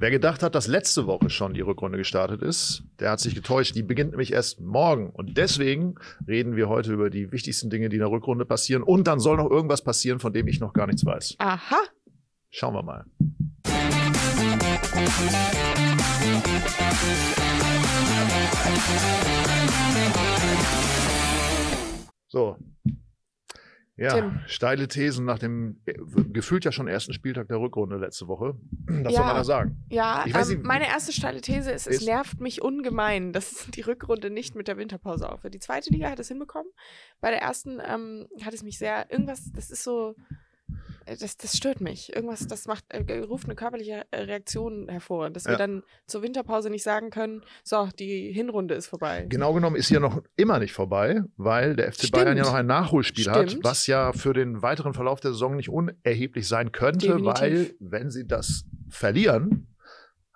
Wer gedacht hat, dass letzte Woche schon die Rückrunde gestartet ist, der hat sich getäuscht. Die beginnt nämlich erst morgen. Und deswegen reden wir heute über die wichtigsten Dinge, die in der Rückrunde passieren. Und dann soll noch irgendwas passieren, von dem ich noch gar nichts weiß. Aha. Schauen wir mal. So. Ja, Tim. steile Thesen nach dem äh, gefühlt ja schon ersten Spieltag der Rückrunde letzte Woche. Was Ja. soll man da sagen? Ja, Ich weiß ähm, meine erste steile These ist, es Ist- nervt mich ungemein, dass die Rückrunde nicht mit der Winterpause aufhört. Die zweite Liga hat es hinbekommen. Bei der ersten ähm, hat es mich sehr, irgendwas, das ist so, das, das stört mich. Irgendwas, das macht, äh, ruft eine körperliche Reaktion hervor, dass wir Ja. dann zur Winterpause nicht sagen können, so, die Hinrunde ist vorbei. Genau genommen ist hier noch immer nicht vorbei, weil der FC Bayern ja Stimmt. noch ein Nachholspiel hat, Stimmt. was ja für den weiteren Verlauf der Saison nicht unerheblich sein könnte, Definitiv. weil wenn sie das verlieren,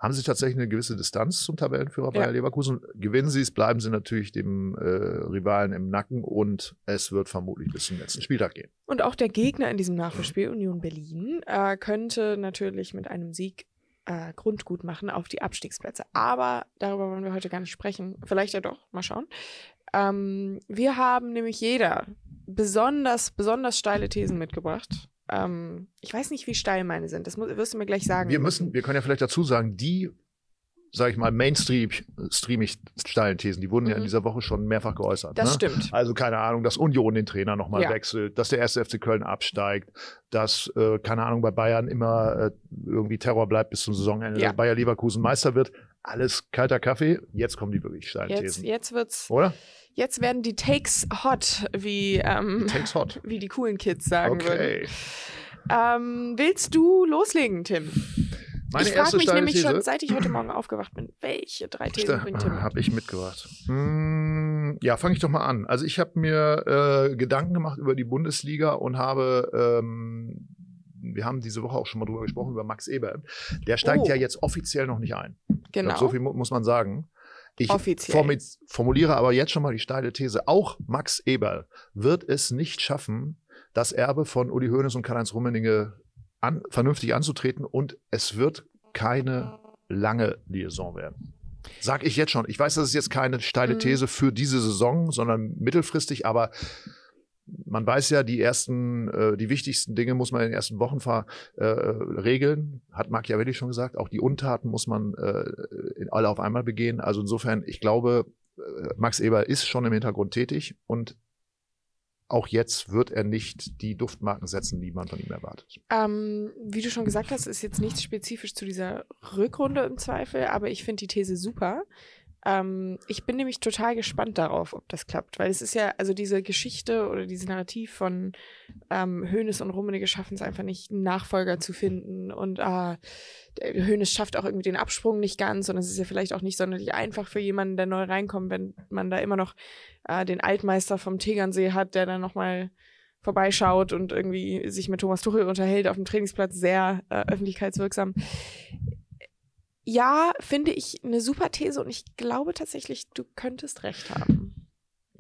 haben sie tatsächlich eine gewisse Distanz zum Tabellenführer Ja. Bayer Leverkusen. Gewinnen sie es, bleiben sie natürlich dem äh, Rivalen im Nacken und es wird vermutlich bis zum letzten Spieltag gehen. Und auch der Gegner in diesem Nachholspiel, Union Berlin, äh, könnte natürlich mit einem Sieg äh, Grundgut machen auf die Abstiegsplätze. Aber darüber wollen wir heute gar nicht sprechen. Vielleicht ja doch, mal schauen. Ähm, wir haben nämlich jeder besonders, besonders steile Thesen mitgebracht. Ähm, ich weiß nicht, wie steil meine sind. Das wirst du mir gleich sagen. Wir müssen, wir können ja vielleicht dazu sagen, die, sage ich mal, Mainstream-streamig steilen Thesen, die wurden ja in Mhm. dieser Woche schon mehrfach geäußert. Das ne? stimmt. Also keine Ahnung, dass Union den Trainer nochmal Ja. wechselt, dass der erste FC Köln absteigt, dass, äh, keine Ahnung, bei Bayern immer äh, irgendwie Terror bleibt bis zum Saisonende, Ja. dass Bayer Leverkusen Meister wird. Alles kalter Kaffee. Jetzt kommen die wirklich steilen Jetzt, Thesen. jetzt wird's, Oder? jetzt werden die Takes hot, wie, ähm, Takes hot. wie die coolen Kids sagen würden. Okay. Ähm, willst du loslegen, Tim? Meine ich frage mich nämlich These. schon, seit ich heute Morgen aufgewacht bin, welche drei Thesen bringt Tim? Habe ich mitgebracht. Hm, ja, fange ich doch mal an. Also ich habe mir äh, Gedanken gemacht über die Bundesliga und habe, ähm, wir haben diese Woche auch schon mal drüber gesprochen, über Max Eber. Der steigt Oh. ja jetzt offiziell noch nicht ein. Genau. glaub, so viel mu muss man sagen. Ich Offiziell. formuliere aber jetzt schon mal die steile These. Auch Max Eberl wird es nicht schaffen, das Erbe von Uli Hoeneß und Karl-Heinz Rummenigge an, vernünftig anzutreten und es wird keine lange Liaison werden. Sag ich jetzt schon. Ich weiß, das ist jetzt keine steile Mhm. These für diese Saison, sondern mittelfristig, aber man weiß ja, die ersten, äh, die wichtigsten Dinge muss man in den ersten Wochen ver, äh, regeln, hat Machiavelli schon gesagt. Auch die Untaten muss man äh, alle auf einmal begehen. Also insofern, ich glaube, äh, Max Eber ist schon im Hintergrund tätig und auch jetzt wird er nicht die Duftmarken setzen, die man von ihm erwartet. Ähm, wie du schon gesagt hast, ist jetzt nichts spezifisch zu dieser Rückrunde im Zweifel, aber ich finde die These super. Ähm, ich bin nämlich total gespannt darauf, ob das klappt, weil es ist ja, also diese Geschichte oder dieses Narrativ von ähm, Hoeneß und Rummenigge schaffen es einfach nicht, einen Nachfolger zu finden und ah, der Hoeneß schafft auch irgendwie den Absprung nicht ganz und es ist ja vielleicht auch nicht sonderlich einfach für jemanden, der neu reinkommt, wenn man da immer noch äh, den Altmeister vom Tegernsee hat, der dann nochmal vorbeischaut und irgendwie sich mit Thomas Tuchel unterhält auf dem Trainingsplatz, sehr äh, öffentlichkeitswirksam. Ja, finde ich eine super These und ich glaube tatsächlich, du könntest recht haben.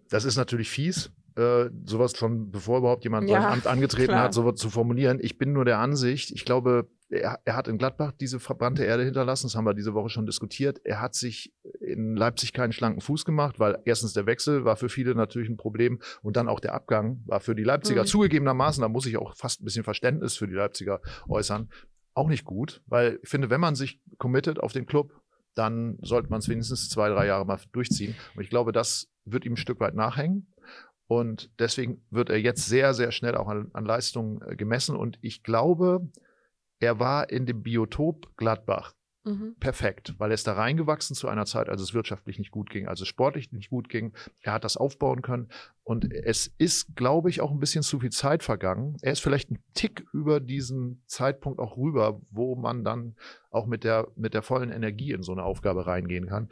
Das ist natürlich fies, äh, sowas schon bevor überhaupt jemand Ja, sein Amt angetreten klar. hat, sowas zu formulieren. Ich bin nur der Ansicht, ich glaube, er, er hat in Gladbach diese verbrannte Erde hinterlassen, das haben wir diese Woche schon diskutiert. Er hat sich in Leipzig keinen schlanken Fuß gemacht, weil erstens der Wechsel war für viele natürlich ein Problem und dann auch der Abgang war für die Leipziger Mhm. zugegebenermaßen, da muss ich auch fast ein bisschen Verständnis für die Leipziger äußern, auch nicht gut, weil ich finde, wenn man sich committet auf den Club, dann sollte man es wenigstens zwei, drei Jahre mal durchziehen. Und ich glaube, das wird ihm ein Stück weit nachhängen. Und deswegen wird er jetzt sehr, sehr schnell auch an, an Leistungen äh, gemessen. Und ich glaube, er war in dem Biotop Gladbach Mhm. perfekt, weil er ist da reingewachsen zu einer Zeit, als es wirtschaftlich nicht gut ging, als es sportlich nicht gut ging. Er hat das aufbauen können und es ist, glaube ich, auch ein bisschen zu viel Zeit vergangen. Er ist vielleicht ein Tick über diesen Zeitpunkt auch rüber, wo man dann auch mit der, mit der vollen Energie in so eine Aufgabe reingehen kann.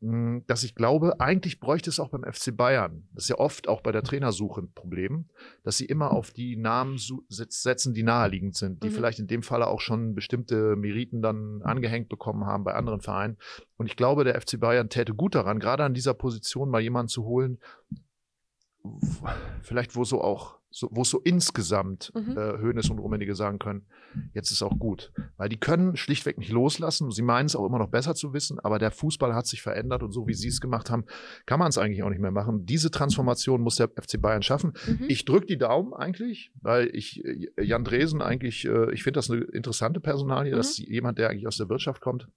Mm, Dass ich glaube, eigentlich bräuchte es auch beim FC Bayern. Das ist ja oft auch bei der Trainersuche ein Problem, dass sie immer auf die Namen setzen, die naheliegend sind, die Mhm. vielleicht in dem Falle auch schon bestimmte Meriten dann angehängt bekommen haben bei anderen Vereinen. Und ich glaube, der FC Bayern täte gut daran, gerade an dieser Position mal jemanden zu holen, vielleicht wo so auch so, wo es so insgesamt Mhm. äh, Hoeneß und Rummenigge sagen können, jetzt ist auch gut. Weil die können schlichtweg nicht loslassen. Sie meinen es auch immer noch besser zu wissen, aber der Fußball hat sich verändert und so wie sie es gemacht haben, kann man es eigentlich auch nicht mehr machen. Diese Transformation muss der FC Bayern schaffen. Mhm. Ich drücke die Daumen eigentlich, weil ich äh, Jan Dresen eigentlich, äh, ich finde das eine interessante Personalie, Mhm. dass jemand, der eigentlich aus der Wirtschaft kommt,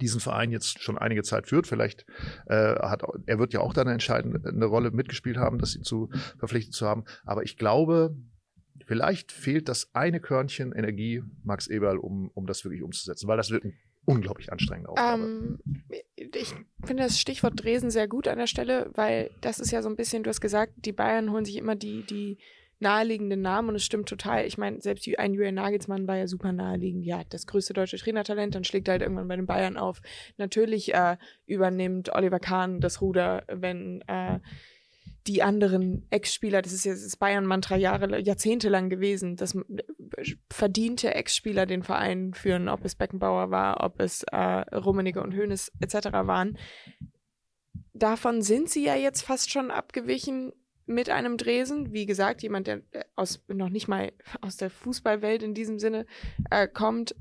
diesen Verein jetzt schon einige Zeit führt. Vielleicht äh, hat er wird ja auch dann eine entscheidende Rolle mitgespielt haben, das ihn zu verpflichtet zu haben. Aber ich glaube, vielleicht fehlt das eine Körnchen Energie Max Eberl, um, um das wirklich umzusetzen, weil das wird ein unglaublich anstrengende Aufgabe. Ähm, ich finde das Stichwort Dresden sehr gut an der Stelle, weil das ist ja so ein bisschen, du hast gesagt, die Bayern holen sich immer die, die naheliegenden Namen und es stimmt total. Ich meine, selbst ein Julian Nagelsmann war ja super naheliegend. Ja, das größte deutsche Trainertalent, dann schlägt er halt irgendwann bei den Bayern auf. Natürlich äh, übernimmt Oliver Kahn das Ruder, wenn äh, die anderen Ex-Spieler, das ist jetzt das Bayern-Mantra Jahre, jahrzehntelang gewesen, dass verdiente Ex-Spieler den Verein führen, ob es Beckenbauer war, ob es äh, Rummenigge und Hoeneß etc. waren. Davon sind sie ja jetzt fast schon abgewichen mit einem Dresen. Wie gesagt, jemand, der äh, aus noch nicht mal aus der Fußballwelt in diesem Sinne äh, kommt,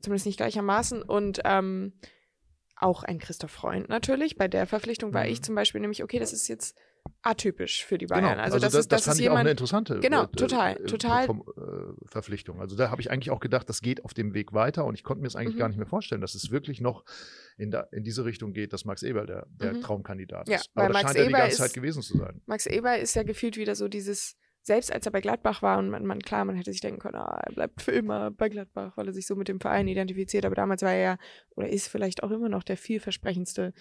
zumindest nicht gleichermaßen. Und ähm, auch ein Christoph Freund natürlich. Bei der Verpflichtung war Mhm. ich zum Beispiel nämlich, okay, das ist jetzt atypisch für die Genau, Bayern. Also, das, ist, das, fand ist ich auch eine interessante Genau, äh, total, äh, total. Vom, äh, Verpflichtung. Also da habe ich eigentlich auch gedacht, das geht auf dem Weg weiter und ich konnte mir es eigentlich Mhm. gar nicht mehr vorstellen, dass es wirklich noch in, da, in diese Richtung geht, dass Max Eberl der, der Mhm. Traumkandidat Ja, ist. Aber das Max scheint er die Eberl ganze ist- Zeit gewesen zu sein. Max Eber ist ja gefühlt wieder so dieses, selbst als er bei Gladbach war und man, man klar, man hätte sich denken können, ah, er bleibt für immer bei Gladbach, weil er sich so mit dem Verein identifiziert. Aber damals war er ja oder ist vielleicht auch immer noch der vielversprechendste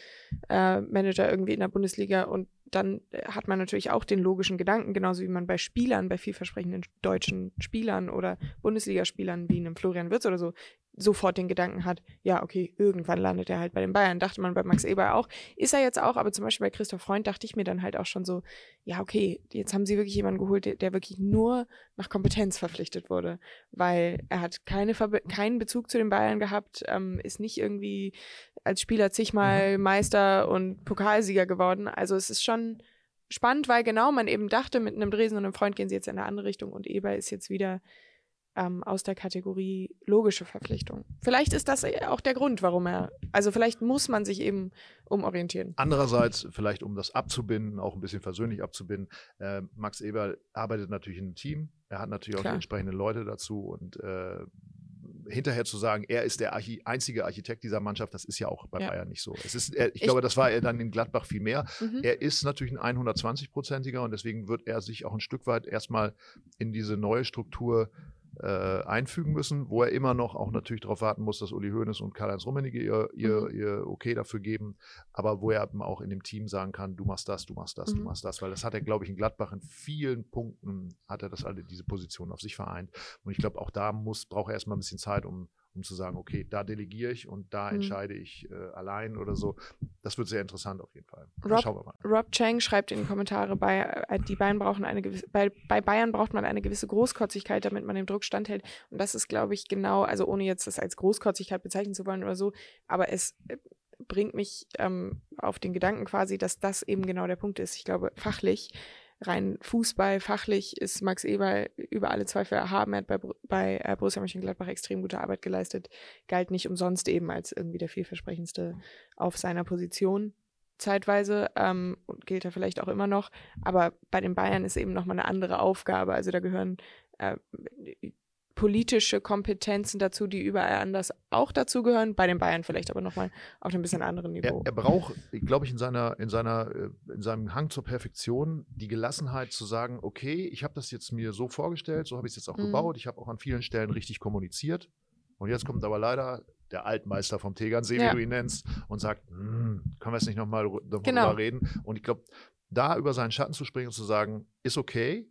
äh, Manager irgendwie in der Bundesliga. Und dann äh, hat man natürlich auch den logischen Gedanken, genauso wie man bei Spielern, bei vielversprechenden deutschen Spielern oder Bundesligaspielern wie einem Florian Wirtz oder so, sofort den Gedanken hat, ja, okay, irgendwann landet er halt bei den Bayern. Dachte man bei Max Eber auch. Ist er jetzt auch, aber zum Beispiel bei Christoph Freund dachte ich mir dann halt auch schon so, ja, okay, jetzt haben sie wirklich jemanden geholt, der, der wirklich nur nach Kompetenz verpflichtet wurde, weil er hat keine Verbe keinen Bezug zu den Bayern gehabt, ähm, ist nicht irgendwie als Spieler zigmal Meister und Pokalsieger geworden. Also es ist schon spannend, weil genau man eben dachte, mit einem Dresen und einem Freund gehen sie jetzt in eine andere Richtung und Eber ist jetzt wieder ähm, aus der Kategorie logische Verpflichtung. Vielleicht ist das auch der Grund, warum er, also vielleicht muss man sich eben umorientieren. Andererseits, vielleicht um das abzubinden, auch ein bisschen versöhnlich abzubinden, äh, Max Eberl arbeitet natürlich in einem Team. Er hat natürlich auch Klar. die entsprechenden Leute dazu und äh, hinterher zu sagen, er ist der Archi einzige Architekt dieser Mannschaft, das ist ja auch bei Ja. Bayern nicht so. Es ist, er, ich, Ich- glaube, das war er dann in Gladbach viel mehr. Mhm. Er ist natürlich ein 120-prozentiger und deswegen wird er sich auch ein Stück weit erstmal in diese neue Struktur äh, einfügen müssen, wo er immer noch auch natürlich darauf warten muss, dass Uli Hoeneß und Karl-Heinz Rummenigge ihr, ihr, Mhm. ihr Okay dafür geben, aber wo er eben auch in dem Team sagen kann, du machst das, du machst das, du Mhm. machst das, weil das hat er, glaube ich, in Gladbach in vielen Punkten hat er das alle, diese Position auf sich vereint und ich glaube, auch da muss, braucht er erstmal ein bisschen Zeit, um um zu sagen, okay, da delegiere ich und da Mhm. entscheide ich äh, allein oder so. Das wird sehr interessant auf jeden Fall. Rob- Schauen wir mal. Rob Chang schreibt in die Kommentare, bei, äh, die Bayern brauchen eine gewisse, bei, bei Bayern braucht man eine gewisse Großkotzigkeit, damit man dem Druck standhält. Und das ist, glaube ich, genau, also ohne jetzt das als Großkotzigkeit bezeichnen zu wollen oder so, aber es äh, bringt mich ähm, auf den Gedanken quasi, dass das eben genau der Punkt ist. Ich glaube, fachlich, rein Fußball, fachlich ist Max Eber über alle Zweifel erhaben. Er hat bei, bei äh, Borussia Mönchengladbach extrem gute Arbeit geleistet, galt nicht umsonst eben als irgendwie der vielversprechendste auf seiner Position zeitweise ähm, und gilt er vielleicht auch immer noch. Aber bei den Bayern ist eben nochmal eine andere Aufgabe. Also da gehören äh, politische Kompetenzen dazu, die überall anders auch dazu gehören. Bei den Bayern vielleicht aber nochmal auf einem bisschen anderen Er, Niveau. er braucht, glaube ich, in seiner, in seiner, äh, in seinem Hang zur Perfektion die Gelassenheit zu sagen, okay, ich habe das jetzt mir so vorgestellt, so habe ich es jetzt auch Mhm. gebaut, ich habe auch an vielen Stellen richtig kommuniziert. Und jetzt kommt aber leider der Altmeister vom Tegernsee, Ja. wie du ihn nennst, und sagt, hm, können wir jetzt nicht nochmal noch mal Genau. drüber reden? Und ich glaube, da über seinen Schatten zu springen und zu sagen, ist okay.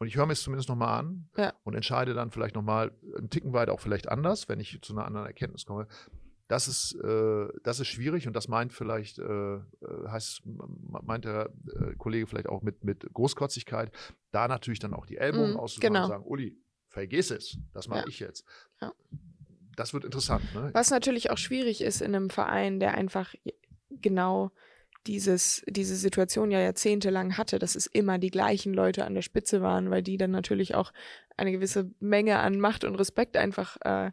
Und ich höre mir es zumindest nochmal an Ja. und entscheide dann vielleicht nochmal einen Ticken weit auch vielleicht anders, wenn ich zu einer anderen Erkenntnis komme. Das ist, äh, das ist schwierig und das meint vielleicht, äh, äh, heißt, meint der äh, Kollege vielleicht auch mit, mit Großkotzigkeit, da natürlich dann auch die Ellbogen Mhm, auszufahren genau. und sagen, Uli, vergiss es, das mache Ja. ich jetzt. Ja. Das wird interessant, ne? Was natürlich auch schwierig ist in einem Verein, der einfach genau dieses, diese Situation ja jahrzehntelang hatte, dass es immer die gleichen Leute an der Spitze waren, weil die dann natürlich auch eine gewisse Menge an Macht und Respekt einfach äh,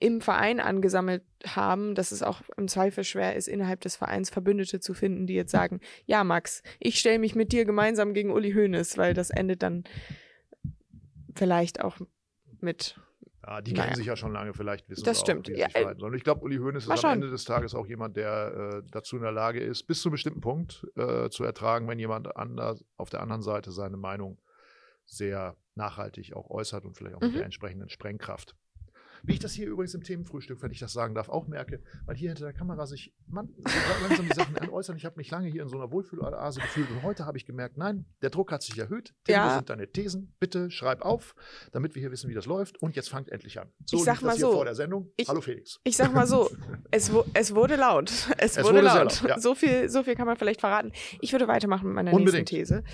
im Verein angesammelt haben, dass es auch im Zweifel schwer ist, innerhalb des Vereins Verbündete zu finden, die jetzt sagen, ja Max, ich stelle mich mit dir gemeinsam gegen Uli Hoeneß, weil das endet dann vielleicht auch mit ja, die kennen sich ja schon lange, vielleicht wissen das sie stimmt. auch, wie ja, sich verhalten sollen. Ich glaube, Uli Hoeneß ist am Ende des Tages auch jemand, der äh, dazu in der Lage ist, bis zu einem bestimmten Punkt äh, zu ertragen, wenn jemand anders auf der anderen Seite seine Meinung sehr nachhaltig auch äußert und vielleicht auch mhm. mit der entsprechenden Sprengkraft. Wie ich das hier übrigens im Themenfrühstück, wenn ich das sagen darf, auch merke, weil hier hinter der Kamera sich man, langsam die Sachen anäußern. Ich habe mich lange hier in so einer Wohlfühlase gefühlt und heute habe ich gemerkt, nein, der Druck hat sich erhöht. Tim, ja. sind deine Thesen. Bitte schreib auf, damit wir hier wissen, wie das läuft. Und jetzt fangt endlich an. So ich sag mal so. vor der Sendung. Ich, Hallo Felix. Ich sag mal so, es, es wurde laut. Es, es wurde, wurde, laut. laut ja. so, viel, so viel kann man vielleicht verraten. Ich würde weitermachen mit meiner Unbedingt. nächsten These.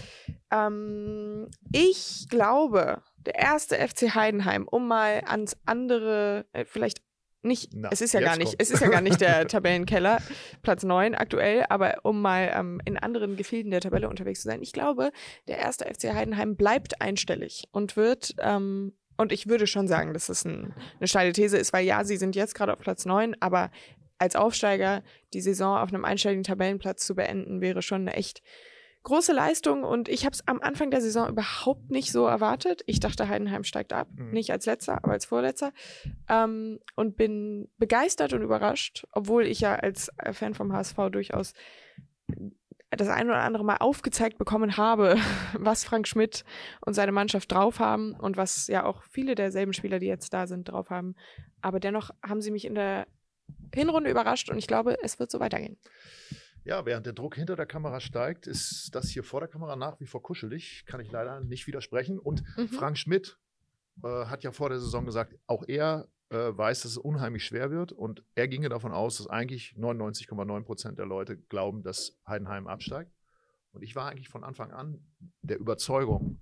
Ähm, ich glaube, der erste FC Heidenheim, um mal ans andere, äh, vielleicht nicht, Na, es ist ja gar nicht, kommt. es ist ja gar nicht der Tabellenkeller, Platz 9 aktuell, aber um mal ähm, in anderen Gefilden der Tabelle unterwegs zu sein, ich glaube, der erste FC Heidenheim bleibt einstellig und wird, ähm, und ich würde schon sagen, dass das ein, eine steile These ist, weil ja, sie sind jetzt gerade auf Platz 9, aber als Aufsteiger die Saison auf einem einstelligen Tabellenplatz zu beenden, wäre schon eine echt große Leistung und ich habe es am Anfang der Saison überhaupt nicht so erwartet. Ich dachte, Heidenheim steigt ab, mhm. nicht als letzter, aber als Vorletzter ähm, und bin begeistert und überrascht, obwohl ich ja als Fan vom HSV durchaus das ein oder andere Mal aufgezeigt bekommen habe, was Frank Schmidt und seine Mannschaft drauf haben und was ja auch viele derselben Spieler, die jetzt da sind, drauf haben. Aber dennoch haben sie mich in der Hinrunde überrascht und ich glaube, es wird so weitergehen. Ja, während der Druck hinter der Kamera steigt, ist das hier vor der Kamera nach wie vor kuschelig. Kann ich leider nicht widersprechen. Und mhm. Frank Schmidt äh, hat ja vor der Saison gesagt, auch er äh, weiß, dass es unheimlich schwer wird. Und er ginge davon aus, dass eigentlich 99,9 Prozent der Leute glauben, dass Heidenheim absteigt. Und ich war eigentlich von Anfang an der Überzeugung,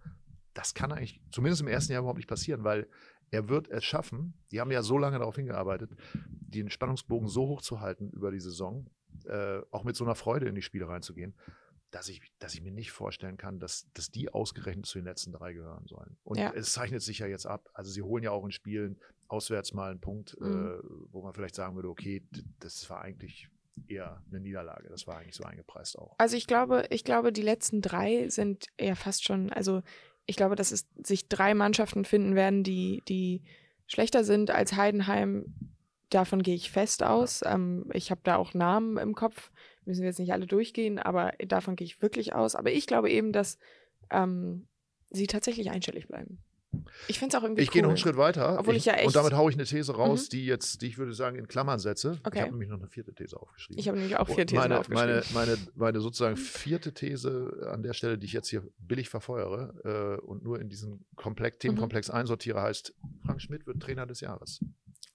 das kann eigentlich zumindest im ersten Jahr überhaupt nicht passieren, weil er wird es schaffen, die haben ja so lange darauf hingearbeitet, den Spannungsbogen so hoch zu halten über die Saison, äh, auch mit so einer Freude in die Spiele reinzugehen, dass ich, dass ich mir nicht vorstellen kann, dass, dass die ausgerechnet zu den letzten drei gehören sollen. Und ja. es zeichnet sich ja jetzt ab. Also sie holen ja auch in Spielen auswärts mal einen Punkt, äh, mhm. äh, wo man vielleicht sagen würde, okay, das war eigentlich eher eine Niederlage. Das war eigentlich so eingepreist auch. Also ich glaube, ich glaube, die letzten drei sind eher fast schon, also ich glaube, dass es sich drei Mannschaften finden werden, die, die schlechter sind als Heidenheim Davon gehe ich fest aus. Ähm, ich habe da auch Namen im Kopf. Müssen wir jetzt nicht alle durchgehen, aber davon gehe ich wirklich aus. Aber ich glaube eben, dass ähm, sie tatsächlich einstellig bleiben. Ich finde es auch irgendwie Ich cool. gehe noch einen Schritt weiter. Obwohl ich, ich ja echt und damit haue ich eine These raus, mhm. die jetzt, die ich würde sagen, in Klammern setze. Okay. Ich habe nämlich noch eine vierte These aufgeschrieben. Ich habe nämlich auch vier Thesen meine, aufgeschrieben. Meine, meine, meine sozusagen vierte These an der Stelle, die ich jetzt hier billig verfeuere äh, und nur in diesen Komplex, Themenkomplex mhm. einsortiere, heißt, Frank Schmidt wird Trainer des Jahres.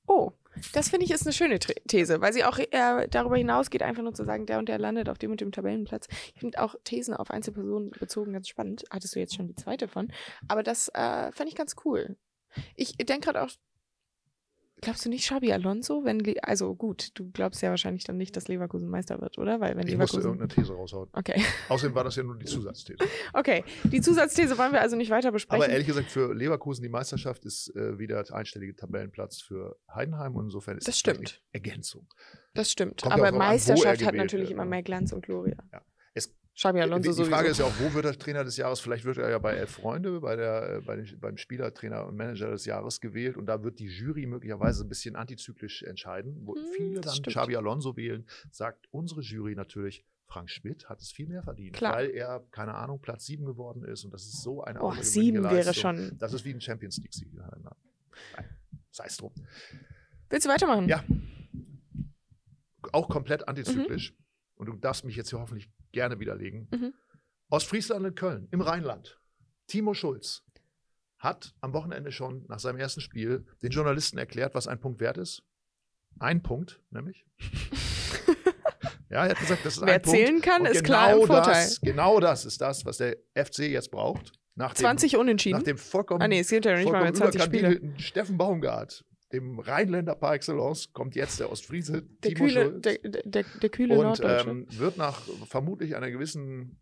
Oh, das finde ich ist eine schöne These, weil sie auch äh, darüber hinausgeht, einfach nur zu sagen, der und der landet auf dem und dem Tabellenplatz. Ich finde auch Thesen auf Einzelpersonen bezogen ganz spannend. Hattest du jetzt schon die zweite von. Aber das äh, fand ich ganz cool. Ich denke gerade auch Glaubst du nicht Xabi Alonso, wenn also gut, du glaubst ja wahrscheinlich dann nicht, dass Leverkusen Meister wird, oder? Weil wenn ich Leverkusen musste irgendeine These raushauen. Okay. Außerdem war das ja nur die Zusatzthese. okay, die Zusatzthese wollen wir also nicht weiter besprechen. Aber ehrlich gesagt, für Leverkusen die Meisterschaft ist äh, wieder der einstellige Tabellenplatz für Heidenheim und insofern ist das stimmt. eine Ergänzung. Das stimmt. Kommt Aber Meisterschaft an, hat natürlich wird, immer mehr Glanz und Gloria. Ja. Xabi Alonso die, die Frage ist ja auch, wo wird er Trainer des Jahres? Vielleicht wird er ja bei Elf Freunde, bei der, äh, bei den, beim Spielertrainer und Manager des Jahres gewählt und da wird die Jury möglicherweise ein bisschen antizyklisch entscheiden, wo hm, viele dann stimmt. Xabi Alonso wählen, sagt unsere Jury natürlich, Frank Schmidt hat es viel mehr verdient, Klar. weil er, keine Ahnung, Platz sieben geworden ist und das ist so eine Oh, sieben wäre schon. Das ist wie ein Champions League-Sieg. Sei es drum. Willst du weitermachen? Ja. Auch komplett antizyklisch. Mhm. Und du darfst mich jetzt hier hoffentlich gerne widerlegen. Mhm. Ostfriesland in Köln, im Rheinland. Timo Schulz hat am Wochenende schon nach seinem ersten Spiel den Journalisten erklärt, was ein Punkt wert ist. Ein Punkt, nämlich. ja, er hat gesagt, das ist Wer ein zählen Punkt. kann, Und ist genau klar im Vorteil. Das, genau das ist das, was der FC jetzt braucht. Nach 20 dem, Unentschieden. Nach dem vollkommen, ah, nee, es gibt ja nicht mal mehr 20 Spiele. Steffen Baumgart dem Rheinländer par excellence, kommt jetzt der Ostfriese Der Timo kühle, Schulz. der, der, der, kühle und ähm, wird nach vermutlich einer gewissen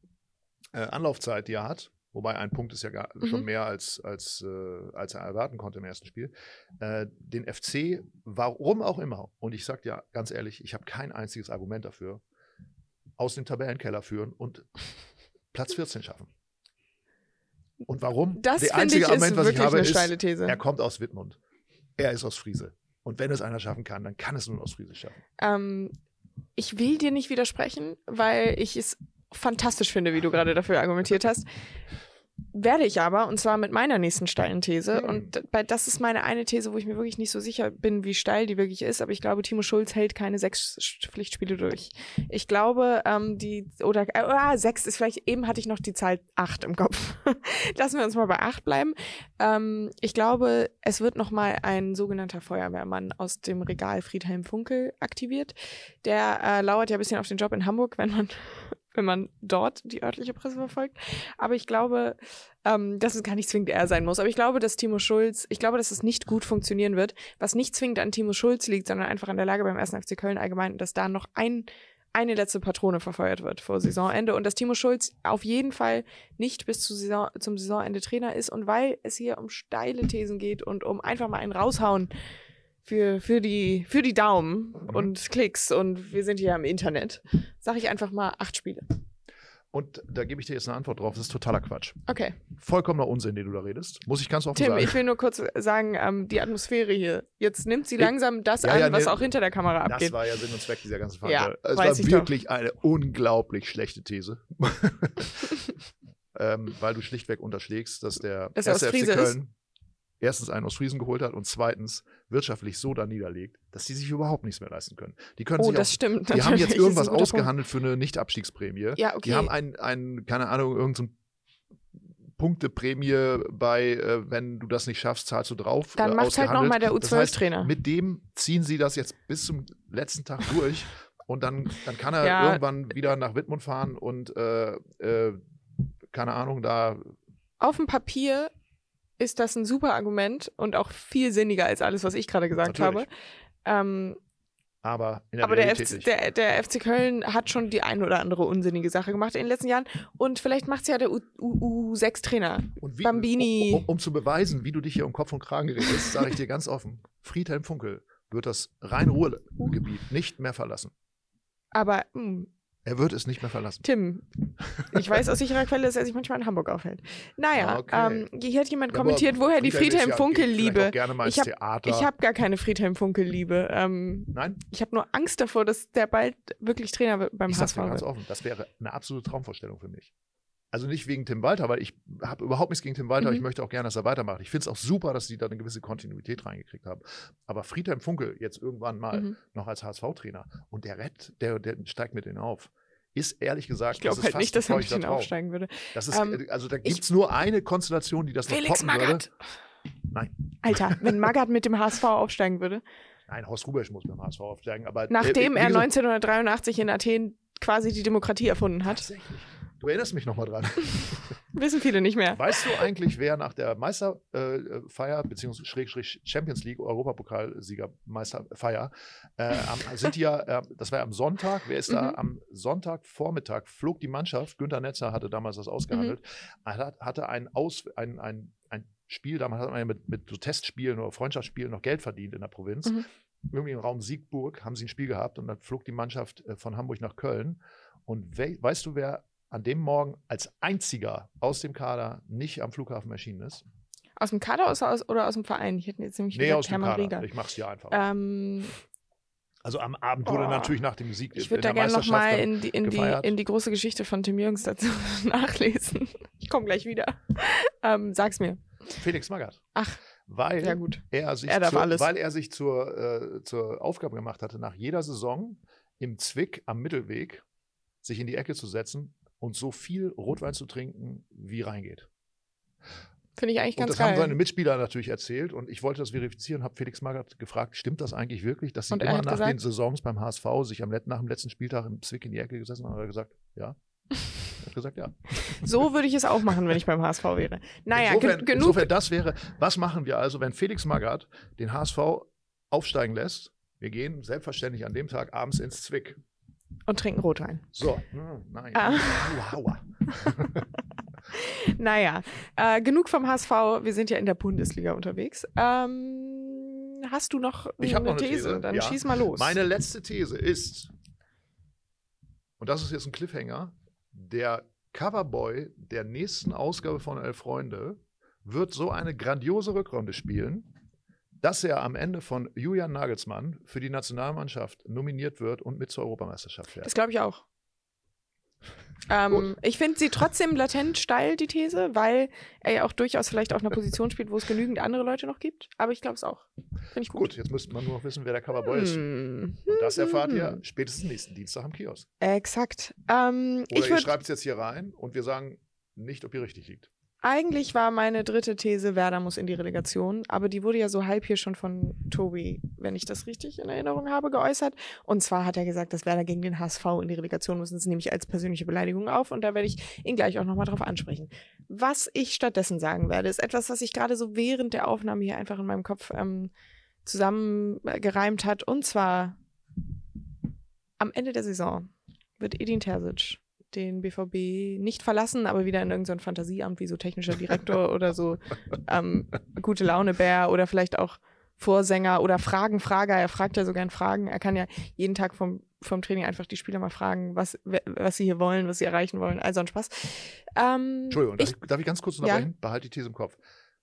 äh, Anlaufzeit, die er hat, wobei ein Punkt ist ja gar, Mhm. schon mehr als, als, äh, als er erwarten konnte im ersten Spiel, äh, den FC, warum auch immer, und ich sage dir ganz ehrlich, ich habe kein einziges Argument dafür, aus dem Tabellenkeller führen und Platz 14 schaffen. Und warum? das Der einzige ich ist Argument, was ich wirklich habe, eine ist, steile These. er kommt aus Wittmund. Er ist aus Friese. Und wenn es einer schaffen kann, dann kann es nur aus Friese schaffen. Ähm, ich will dir nicht widersprechen, weil ich es fantastisch finde, wie du gerade dafür argumentiert hast. Werde ich aber, und zwar mit meiner nächsten steilen These. Hm. Und bei, das ist meine eine These, wo ich mir wirklich nicht so sicher bin, wie steil die wirklich ist. Aber ich glaube, Timo Schulz hält keine sechs Pflichtspiele durch. Ich glaube, ähm, die, oder, äh, ah, sechs ist vielleicht, eben hatte ich noch die Zahl acht im Kopf. Lassen wir uns mal bei acht bleiben. Ähm, ich glaube, es wird nochmal ein sogenannter Feuerwehrmann aus dem Regal Friedhelm Funkel aktiviert. Der äh, lauert ja ein bisschen auf den Job in Hamburg, wenn man, wenn man dort die örtliche Presse verfolgt. Aber ich glaube, ähm, dass es gar nicht zwingend er sein muss. Aber ich glaube, dass Timo Schulz, ich glaube, dass es nicht gut funktionieren wird, was nicht zwingend an Timo Schulz liegt, sondern einfach an der Lage beim 1. FC Köln allgemein, dass da noch ein eine letzte Patrone verfeuert wird vor Saisonende und dass Timo Schulz auf jeden Fall nicht bis zu Saison, zum Saisonende Trainer ist und weil es hier um steile Thesen geht und um einfach mal einen raushauen für, für, die, für die Daumen Mhm. und Klicks und wir sind hier im Internet, sage ich einfach mal acht Spiele. Und da gebe ich dir jetzt eine Antwort drauf. Das ist totaler Quatsch. Okay. Vollkommener Unsinn, den du da redest. Muss ich ganz offen Tim, sagen. ich will nur kurz sagen, ähm, die Atmosphäre hier, jetzt nimmt sie Ich- langsam das Ja, an, ja, was nee, auch hinter der Kamera das abgeht. war ja Sinn und Zweck dieser ganzen Ja, Veranstaltung. es ich war doch. wirklich eine unglaublich schlechte These. ähm, weil du schlichtweg unterschlägst, dass der Dass er erste aus FC Friese ist? Köln erstens einen aus Friesen geholt hat und zweitens wirtschaftlich so da niederlegt, dass die sich überhaupt nichts mehr leisten können. Die können Oh, sich das auch, stimmt. die haben natürlich. jetzt Das ist irgendwas guter Punkt. ausgehandelt für eine Nicht-Abstiegsprämie. Ja, okay. Die haben ein, ein keine Ahnung, irgendein Punkteprämie bei, äh, wenn du das nicht schaffst, zahlst du drauf. Dann äh, macht halt ausgehandelt. nochmal der Das heißt, U12-Trainer. mit dem ziehen sie das jetzt bis zum letzten Tag durch und dann, dann kann er Ja. irgendwann wieder nach Wittmund fahren und äh, äh, keine Ahnung, da Auf dem Papier ist das ein super Argument und auch viel sinniger als alles, was ich gerade gesagt Natürlich. habe. Ähm, aber in der aber der FC, der, der FC Köln hat schon die ein oder andere unsinnige Sache gemacht in den letzten Jahren. Und vielleicht macht es ja der U6-Trainer. Und wie, Bambini. Um, um, um zu beweisen, wie du dich hier um Kopf und Kragen redest, sage ich dir ganz offen: Friedhelm Funkel wird das Rhein-Ruhr-Gebiet nicht mehr verlassen. Aber mh, Er wird es nicht mehr verlassen. Tim, ich weiß aus sicherer Quelle, dass er sich manchmal in Hamburg aufhält. Naja, Okay. ähm, hier hat jemand kommentiert, woher die Friedhelm ist Friedhelm ja- Funkel geht vielleicht Liebe. auch gerne mal Ich ins hab- Theater. Ich habe gar keine Friedhelm Funkel Liebe. Ähm, Nein, ich habe nur Angst davor, dass der bald wirklich Trainer wird beim ich HSV dir ganz wird. offen, das wäre eine absolute Traumvorstellung für mich. Also nicht wegen Tim Walter, weil ich habe überhaupt nichts gegen Tim Walter. Mhm. Ich möchte auch gerne, dass er weitermacht. Ich finde es auch super, dass sie da eine gewisse Kontinuität reingekriegt haben. Aber Friedhelm Funkel jetzt irgendwann mal Mhm. noch als HSV-Trainer und der Rett, der, der steigt mit denen auf. Ist ehrlich gesagt, Ich glaube halt fast nicht, dass er mit Traum. aufsteigen würde. Das ist, Ähm, also da gibt es nur eine Konstellation, die das noch Felix toppen würde. Magath. Nein. Alter, wenn Magath mit dem HSV aufsteigen würde, Nein, Horst Rubesch muss beim HSV aufsteigen. Aber, nachdem äh, er gesagt, 1983 in Athen quasi die Demokratie erfunden hat, Tatsächlich. Du erinnerst mich nochmal dran. wissen viele nicht mehr. Weißt du eigentlich, wer nach der Meisterfeier, beziehungsweise Schrägstrich Champions League, Europapokalsieger Meisterfeier, äh, am, sind die ja, äh, das war ja am Sonntag, wer ist da? Mhm. Am Sonntagvormittag flog die Mannschaft, Günter Netzer hatte damals das ausgehandelt, Mhm. hat, hatte ein, Aus, ein, ein, ein Spiel, damals hat man ja mit, mit so Testspielen oder Freundschaftsspielen noch Geld verdient in der Provinz. Mhm. Irgendwie im Raum Siegburg haben sie ein Spiel gehabt und dann flog die Mannschaft äh, von Hamburg nach Köln. Und we weißt du, wer an dem Morgen als einziger aus dem Kader nicht am Flughafen erschienen ist? Aus dem Kader aus, aus, oder aus dem Verein? Ich hätte jetzt nämlich Nee, aus dem Hermann Kader. Rieger. Ich mach's dir einfach. Ähm, also am Abend wurde Oh. natürlich nach dem Sieg ich würde da gerne nochmal in die, in, die, in die große Geschichte von Tim Jürgens dazu nachlesen. Ich komme gleich wieder. Ähm, sag's mir. Felix Magath. Ach, Weil ja gut. er sich, Er zur, alles. weil er sich zur, äh, zur Aufgabe gemacht hatte, nach jeder Saison im Zwick am Mittelweg sich in die Ecke zu setzen und so viel Rotwein zu trinken, wie reingeht. Finde ich eigentlich Und ganz das haben geil. seine Mitspieler natürlich erzählt und ich wollte das verifizieren, habe Felix Magath gefragt, stimmt das eigentlich wirklich, dass sie Und er immer nach gesagt- den Saisons beim HSV sich am, nach dem letzten Spieltag im Zwick in die Ecke gesessen haben? Hat er gesagt, ja. Er hat gesagt, ja. So würde ich es auch machen, wenn ich beim HSV wäre. Naja, insofern, ge genug. insofern, das wäre, was machen wir also, wenn Felix Magath den HSV aufsteigen lässt. Wir gehen selbstverständlich an dem Tag abends ins Zwick. Und trinken Rotwein. So, hm, nein. Ah. Naja, äh, genug vom HSV. Wir sind ja in der Bundesliga unterwegs. Ähm, hast du noch Ich eine, noch eine These? These, Dann ja. schieß mal los. Meine letzte These ist, und das ist jetzt ein Cliffhanger, der Coverboy der nächsten Ausgabe von Elf Freunde wird so eine grandiose Rückrunde spielen, dass er am Ende von Julian Nagelsmann für die Nationalmannschaft nominiert wird und mit zur Europameisterschaft fährt. Das glaube ich auch. Ähm, ich finde sie trotzdem latent steil, die These, weil er ja auch durchaus vielleicht auf einer Position spielt, wo es genügend andere Leute noch gibt. Aber ich glaube es auch. Finde ich gut. Gut, jetzt müsste man nur noch wissen, wer der Coverboy ist. Hm. Und das erfahrt ihr spätestens nächsten Dienstag am Kiosk. Exakt. Ähm, Oder ich ihr schreibt es jetzt hier rein und wir sagen nicht, ob ihr richtig liegt. Eigentlich war meine dritte These, Werder muss in die Relegation, aber die wurde ja so halb hier schon von Tobi, wenn ich das richtig in Erinnerung habe, geäußert. Und zwar hat er gesagt, dass Werder gegen den HSV in die Relegation muss. Das nehme ich als persönliche Beleidigung auf und da werde ich ihn gleich auch nochmal drauf ansprechen. Was ich stattdessen sagen werde, ist etwas, was sich gerade so während der Aufnahme hier einfach in meinem Kopf ähm, zusammengereimt hat. Und zwar am Ende der Saison wird Edin Terzic den BVB nicht verlassen, aber wieder in irgendein Fantasieamt wie so technischer Direktor oder so ähm, gute Laune Bär oder vielleicht auch Vorsänger oder Fragenfrager. Er fragt ja so gern Fragen. Er kann ja jeden Tag vom, vom Training einfach die Spieler mal fragen, was, was sie hier wollen, was sie erreichen wollen. Also ein Spaß. Ähm, Entschuldigung, darf ich, ich, darf ich ganz kurz Ja. unterbrechen? Behalte die These im Kopf.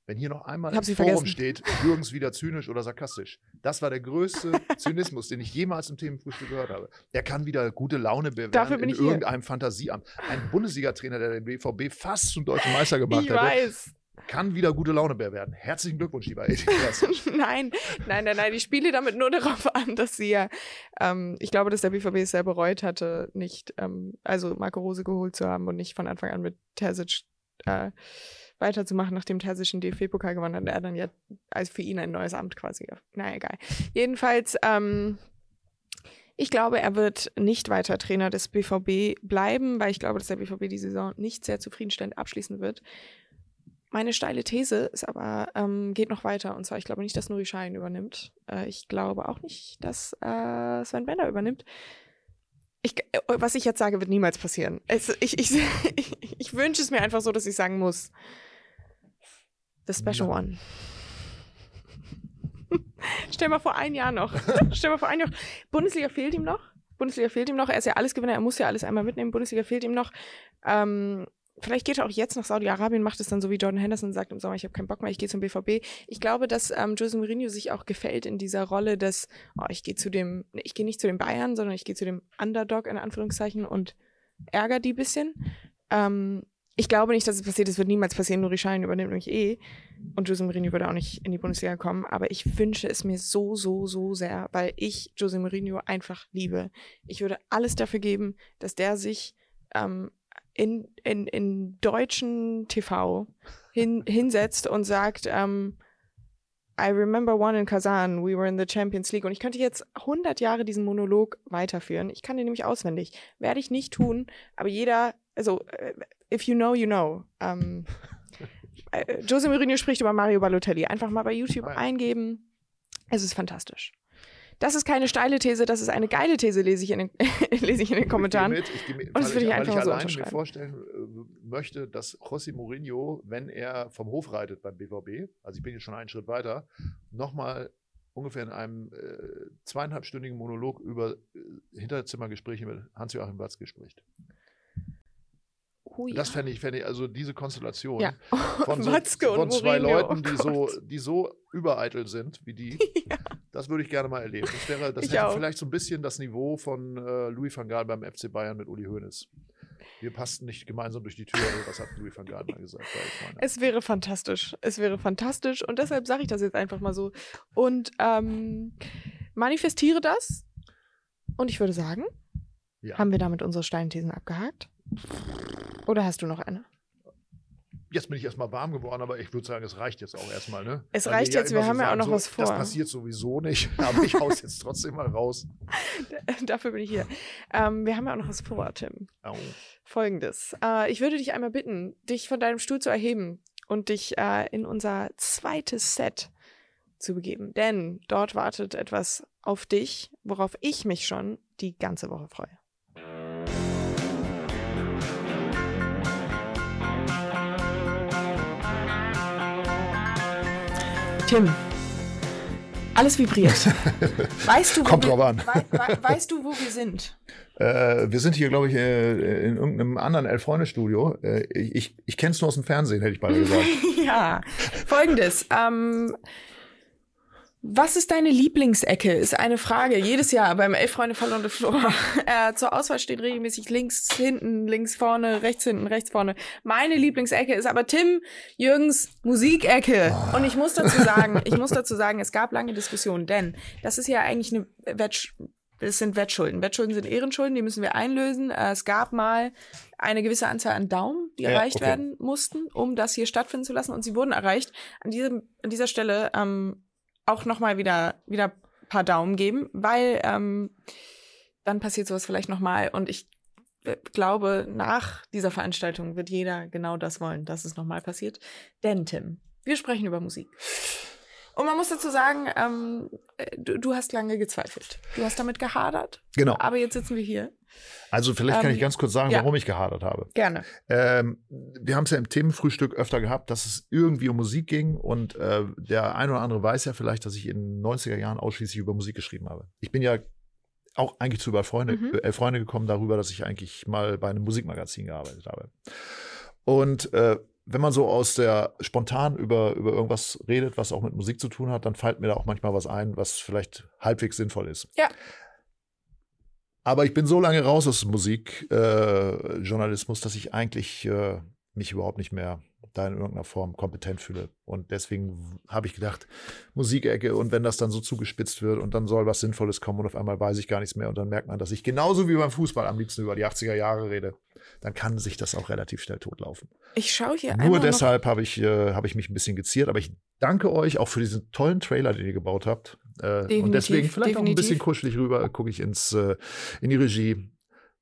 Wenn hier noch einmal im Forum vergessen. steht, Jürgens wieder zynisch oder sarkastisch. Das war der größte Zynismus, den ich jemals im Themenfrühstück gehört habe. Er kann wieder gute Laune bin in hier. irgendeinem Fantasieamt. Ein Bundesliga-Trainer, der den BVB fast zum deutschen Meister gemacht ich hätte, weiß. kann wieder gute Laune bewerten. Herzlichen Glückwunsch, lieber Terzic. nein, nein, nein, nein. Ich spiele damit nur darauf an, dass sie ja, ähm, ich glaube, dass der BVB es sehr bereut hatte, nicht, ähm, also Marco Rose geholt zu haben und nicht von Anfang an mit Terzic äh, weiterzumachen, nachdem Terzic den DFB-Pokal gewonnen hat. Er dann ja als für ihn ein neues Amt quasi. Na egal. Jedenfalls, ähm, ich glaube, er wird nicht weiter Trainer des BVB bleiben, weil ich glaube, dass der BVB die Saison nicht sehr zufriedenstellend abschließen wird. Meine steile These ist aber, ähm, geht noch weiter. Und zwar, ich glaube nicht, dass Nuri Sahin übernimmt. Äh, ich glaube auch nicht, dass äh, Sven Bender übernimmt. Ich, äh, was ich jetzt sage, wird niemals passieren. Es, ich, ich, ich wünsche es mir einfach so, dass ich sagen muss. The Special Ja. One. Stell mal vor, ein Jahr noch. Stell mal vor, ein Jahr noch. Bundesliga fehlt ihm noch. Bundesliga fehlt ihm noch. Er ist ja alles Gewinner. Er muss ja alles einmal mitnehmen. Bundesliga fehlt ihm noch. Ähm, vielleicht geht er auch jetzt nach Saudi-Arabien, macht es dann so wie Jordan Henderson und sagt im Sommer, ich habe keinen Bock mehr, ich gehe zum BVB. Ich glaube, dass ähm, Jose Mourinho sich auch gefällt in dieser Rolle des, oh, ich gehe zu dem, ich gehe nicht zu den Bayern, sondern ich gehe zu dem Underdog in Anführungszeichen und ärger die bisschen. Ähm, ich glaube nicht, dass es passiert. Es wird niemals passieren. Nuri Sahin übernimmt nämlich eh. Und Jose Mourinho würde auch nicht in die Bundesliga kommen. Aber ich wünsche es mir so, so, so sehr, weil ich Jose Mourinho einfach liebe. Ich würde alles dafür geben, dass der sich ähm, in, in, in deutschen TV hin, hinsetzt und sagt, ähm, I remember one in Kazan, we were in the Champions League. Und ich könnte jetzt 100 Jahre diesen Monolog weiterführen. Ich kann den nämlich auswendig. Werde ich nicht tun, aber jeder, also, äh, if you know, you know. Ähm, äh, Jose Mourinho spricht über Mario Balotelli. Einfach mal bei YouTube ja. eingeben. Es ist fantastisch. Das ist keine steile These, das ist eine geile These, lese ich in den, lese ich in den Kommentaren. Ich gehe mit, ich gehe mit, Und das weil würde ich weil einfach ich mal so alleine mir unterschreiben. vorstellen äh, möchte, dass José Mourinho, wenn er vom Hof reitet beim BVB, also ich bin jetzt schon einen Schritt weiter, nochmal ungefähr in einem äh, zweieinhalbstündigen Monolog über äh, Hinterzimmergespräche mit Hans-Joachim Watzke spricht. Oh, ja. Das fände ich, fände ich, also diese Konstellation Ja. von, so, von zwei Mourinho, Leuten, oh die, so, die so übereitel sind wie die, Ja. das würde ich gerne mal erleben. Das, wäre, das Ich hätte auch. vielleicht so ein bisschen das Niveau von äh, Louis van Gaal beim FC Bayern mit Uli Hoeneß. Wir passten nicht gemeinsam durch die Tür, das hat Louis van Gaal mal gesagt. Es wäre fantastisch. Es wäre fantastisch. Und deshalb sage ich das jetzt einfach mal so. Und ähm, manifestiere das. Und ich würde sagen, haben wir damit unsere Steinthesen abgehakt? Oder hast du noch eine? Jetzt bin ich erstmal warm geworden, aber ich würde sagen, es reicht jetzt auch erstmal. Ne? Es Weil reicht wir jetzt, immer wir haben ja auch noch so, was vor. Das passiert sowieso nicht, aber ich hau's jetzt trotzdem mal raus. Dafür bin ich hier. Ähm, wir haben ja auch noch was vor, Tim. Au. Folgendes. Äh, ich würde dich einmal bitten, dich von deinem Stuhl zu erheben und dich äh, in unser zweites Set zu begeben. Denn dort wartet etwas auf dich, worauf ich mich schon die ganze Woche freue. Tim, alles vibriert. Weißt du, Kommt wir, drauf an. wei- wei- weißt du, wo wir sind? Äh, wir sind hier, glaube ich, äh, in irgendeinem anderen Elf-Freunde-Studio. Äh, ich ich kenne es nur aus dem Fernsehen, hätte ich beinahe gesagt. ja, folgendes. Ähm, was ist deine Lieblingsecke? Ist eine Frage. Jedes Jahr beim Elf Freunde verlorene Flora. Äh, zur Auswahl steht regelmäßig links hinten, links vorne, rechts hinten, rechts vorne. Meine Lieblingsecke ist aber Tim Jürgens Musikecke. Und ich muss dazu sagen, ich muss dazu sagen, es gab lange Diskussionen, denn das ist ja eigentlich eine Wettsch es sind Wettschulden. Wettschulden sind Ehrenschulden, die müssen wir einlösen. Äh, Es gab mal eine gewisse Anzahl an Daumen, die Ja, erreicht okay. werden mussten, um das hier stattfinden zu lassen. Und sie wurden erreicht. An, diesem, an dieser Stelle ähm, auch nochmal wieder, wieder paar Daumen geben, weil ähm, dann passiert sowas vielleicht nochmal. Und ich äh, glaube, nach dieser Veranstaltung wird jeder genau das wollen, dass es nochmal passiert. Denn, Tim, wir sprechen über Musik. Und man muss dazu sagen, ähm, äh, du, du hast lange gezweifelt. Du hast damit gehadert. Genau. Aber jetzt sitzen wir hier. Also vielleicht kann Ähm, ich ganz kurz sagen, ja. warum ich gehadert habe. Gerne. Ähm, wir haben es ja im Themenfrühstück öfter gehabt, dass es irgendwie um Musik ging und äh, der ein oder andere weiß ja vielleicht, dass ich in den 90er Jahren ausschließlich über Musik geschrieben habe. Ich bin ja auch eigentlich zu über Freunde, Mhm. äh, Freunde gekommen darüber, dass ich eigentlich mal bei einem Musikmagazin gearbeitet habe. Und äh, wenn man so aus der spontan über, über irgendwas redet, was auch mit Musik zu tun hat, dann fällt mir da auch manchmal was ein, was vielleicht halbwegs sinnvoll ist. Ja. Aber ich bin so lange raus aus Musikjournalismus, äh, dass ich eigentlich äh, mich überhaupt nicht mehr da in irgendeiner Form kompetent fühle. Und deswegen habe ich gedacht, Musikecke und wenn das dann so zugespitzt wird und dann soll was Sinnvolles kommen und auf einmal weiß ich gar nichts mehr und dann merkt man, dass ich genauso wie beim Fußball am liebsten über die 80er Jahre rede, dann kann sich das auch relativ schnell totlaufen. Ich schaue hier Nur deshalb habe ich, äh, habe ich mich ein bisschen geziert, aber ich danke euch auch für diesen tollen Trailer, den ihr gebaut habt. Äh, Definitiv, und deswegen vielleicht auch ein definitiv. bisschen kuschelig rüber, gucke ich ins, äh, in die Regie.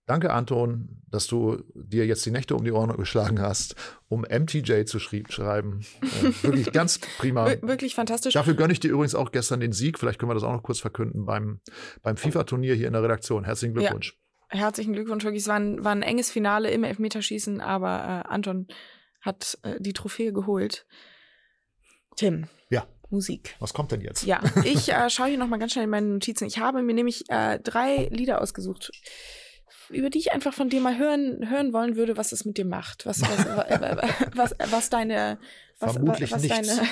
Danke, Anton, dass du dir jetzt die Nächte um die Ohren geschlagen hast, um MTJ zu schreiben. Äh, wirklich ganz prima. wir- wirklich fantastisch. Dafür gönne ich dir übrigens auch gestern den Sieg. Vielleicht können wir das auch noch kurz verkünden beim, beim FIFA-Turnier hier in der Redaktion. Herzlichen Ja. Glückwunsch. Herzlichen Glückwunsch, wirklich. Es war ein, war ein enges Finale im Elfmeterschießen, aber äh, Anton hat äh, die Trophäe geholt. Tim. Ja. Musik. Was kommt denn jetzt? Ja, ich äh, schaue hier nochmal ganz schnell in meine Notizen. Ich habe mir nämlich äh, drei Lieder ausgesucht, über die ich einfach von dir mal hören, hören wollen würde, was es mit dir macht. Was, was, was, was, was deine. Was, Vermutlich was nichts. deine.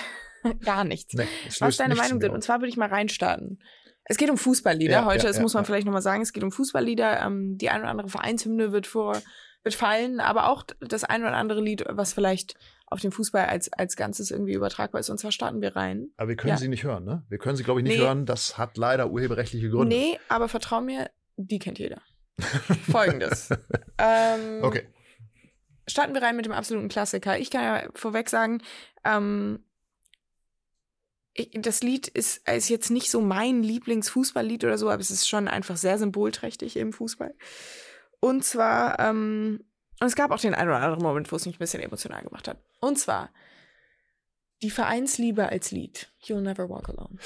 gar nichts. Nee, was deine nichts Meinung in sind. Und zwar würde ich mal reinstarten. Es geht um Fußballlieder Ja, heute, ja, das ja, muss man ja. vielleicht nochmal sagen. Es geht um Fußballlieder. Ähm, die ein oder andere Vereinshymne wird vor, wird fallen, aber auch das ein oder andere Lied, was vielleicht auf den Fußball als, als Ganzes irgendwie übertragbar ist. Und zwar starten wir rein. Aber wir können Ja. sie nicht hören, ne? Wir können sie, glaube ich, nicht Nee. hören. Das hat leider urheberrechtliche Gründe. Nee, aber vertrau mir, die kennt jeder. Folgendes. ähm, Okay. Starten wir rein mit dem absoluten Klassiker. Ich kann ja vorweg sagen, ähm, ich, das Lied ist, ist jetzt nicht so mein Lieblingsfußballlied oder so, aber es ist schon einfach sehr symbolträchtig im Fußball. Und zwar, ähm, und es gab auch den einen oder anderen Moment, wo es mich ein bisschen emotional gemacht hat. Und zwar die Vereinsliebe als Lied. You'll never walk alone.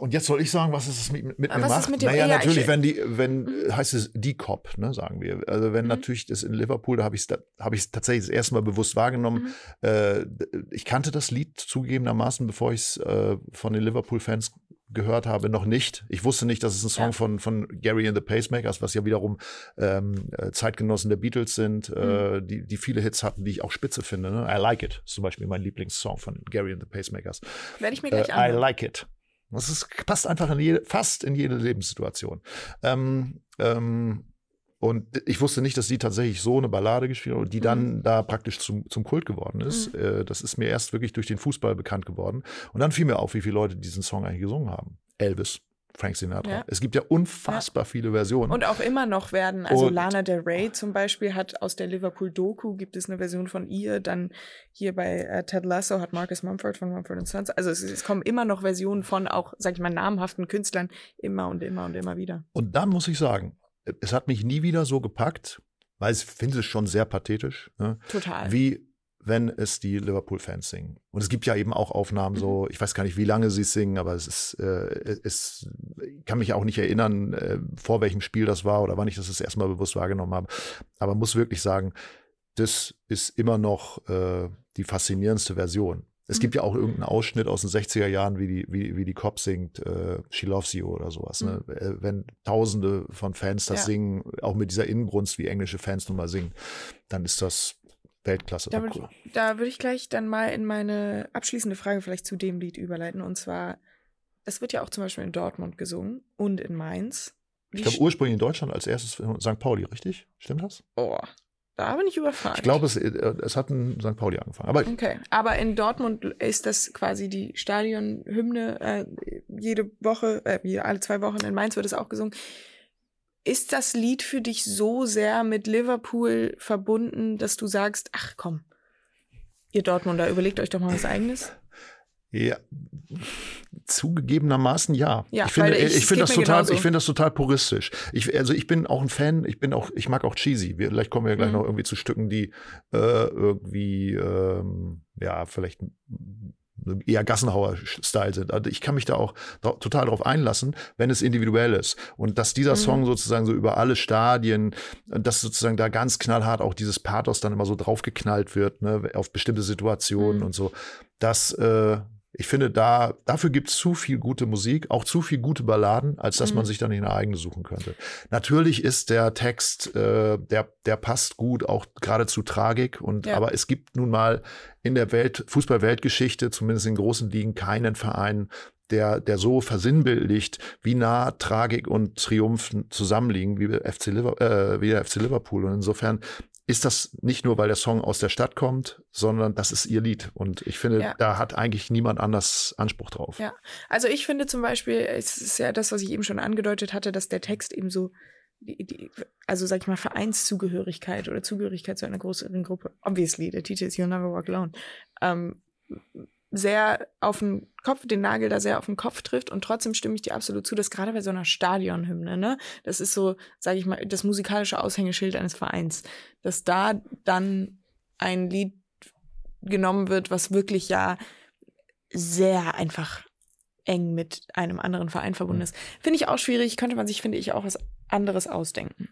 Und jetzt soll ich sagen, was es mit, mit mir ist macht? mit naja, ja, natürlich, ich- wenn die, wenn äh, heißt es die Cop, ne, sagen wir. Also wenn Mhm. natürlich das in Liverpool, da habe ich es habe ich tatsächlich das erste Mal bewusst wahrgenommen. Mhm. Äh, ich kannte das Lied zugegebenermaßen, bevor ich es äh, von den Liverpool-Fans gehört habe, noch nicht. Ich wusste nicht, dass es ein Song Ja. von, von Gary and the Pacemakers, was ja wiederum ähm, äh, Zeitgenossen der Beatles sind, äh, Mhm. die, die viele Hits hatten, die ich auch spitze finde. Ne? I Like It, ist zum Beispiel mein Lieblingssong von Gary and the Pacemakers. Werde ich mir Äh, gleich I anhören. like it. Das ist, passt einfach in jede, fast in jede Lebenssituation. Ähm, ähm, und ich wusste nicht, dass die tatsächlich so eine Ballade gespielt hat die dann da praktisch zum, zum Kult geworden ist. Mhm. Äh, das ist mir erst wirklich durch den Fußball bekannt geworden. Und dann fiel mir auf, wie viele Leute diesen Song eigentlich gesungen haben. Elvis, Frank Sinatra. Ja. Es gibt ja unfassbar viele Versionen. Und auch immer noch werden, also Und- Lana Del Rey zum Beispiel hat aus der Liverpool-Doku, gibt es eine Version von ihr, dann hier bei äh, Ted Lasso hat Marcus Mumford von Mumford Sons, also es, es kommen immer noch Versionen von auch, sag ich mal, namhaften Künstlern, immer und immer und immer wieder. Und dann muss ich sagen, es hat mich nie wieder so gepackt, weil ich finde es schon sehr pathetisch, ne? Total. wie wenn es die Liverpool-Fans singen. Und es gibt ja eben auch Aufnahmen so, ich weiß gar nicht, wie lange sie singen, aber es ist, äh, es kann mich auch nicht erinnern, äh, vor welchem Spiel das war oder wann ich das das erste Mal bewusst wahrgenommen habe. Aber muss wirklich sagen, das ist immer noch äh, die faszinierendste Version. Es gibt ja auch irgendeinen Ausschnitt aus den 60er Jahren, wie die, wie, wie die Cop singt, äh, She Loves You oder sowas. Ne? Äh, Wenn Tausende von Fans das Ja. singen, auch mit dieser Inbrunst, wie englische Fans nun mal singen, dann ist das Weltklasse. Da cool. Da würde ich gleich dann mal in meine abschließende Frage vielleicht zu dem Lied überleiten. Und zwar, das wird ja auch zum Beispiel in Dortmund gesungen und in Mainz. Wie Ich glaube, ursprünglich in Deutschland als erstes in St. Pauli, richtig? Stimmt das? oh, da bin ich überfragt. Ich glaube, es, äh, es hat in St. Pauli angefangen. Aber Okay, aber in Dortmund ist das quasi die Stadionhymne äh, jede Woche, äh, alle zwei Wochen in Mainz wird es auch gesungen. Ist das Lied für dich so sehr mit Liverpool verbunden, dass du sagst, ach komm, ihr Dortmunder, überlegt euch doch mal was eigenes? Ja, zugegebenermaßen ja. Ja, ich finde, ich- ich, finde das total, genauso. ich finde das total puristisch. Ich, also ich bin auch ein Fan. Ich bin auch, ich mag auch cheesy. Wir, vielleicht kommen wir gleich Mhm. noch irgendwie zu Stücken, die äh, irgendwie ähm, ja vielleicht eher Gassenhauer-Style sind. Also ich kann mich da auch total drauf einlassen, wenn es individuell ist. Und dass dieser Mhm. Song sozusagen so über alle Stadien, dass sozusagen da ganz knallhart auch dieses Pathos dann immer so draufgeknallt wird, ne, auf bestimmte Situationen Mhm. und so. Das, äh, ich finde, da, dafür gibt es zu viel gute Musik, auch zu viel gute Balladen, als dass Mhm. man sich da nicht eine eigene suchen könnte. Natürlich ist der Text, äh, der, der passt gut, auch gerade zu Tragik. Und Ja. aber es gibt nun mal in der Welt, Fußball-Weltgeschichte, zumindest in großen Ligen, keinen Verein, der, der so versinnbildlicht, wie nah Tragik und Triumph zusammenliegen, wie FC, äh, wie der FC Liverpool. Und insofern ist das nicht nur, weil der Song aus der Stadt kommt, sondern das ist ihr Lied. Und ich finde, Ja. da hat eigentlich niemand anders Anspruch drauf. Ja. Also ich finde zum Beispiel, es ist ja das, was ich eben schon angedeutet hatte, dass der Text eben so, die, die, also sag ich mal, Vereinszugehörigkeit oder Zugehörigkeit zu einer größeren Gruppe, obviously, der Titel ist You'll Never Walk Alone, ähm, sehr auf den Kopf, den Nagel da sehr auf den Kopf trifft und trotzdem stimme ich dir absolut zu, dass gerade bei so einer Stadionhymne, ne, das ist so, sage ich mal, das musikalische Aushängeschild eines Vereins, dass da dann ein Lied genommen wird, was wirklich ja sehr einfach eng mit einem anderen Verein verbunden ist. Finde ich auch schwierig, könnte man sich, finde ich, auch was anderes ausdenken.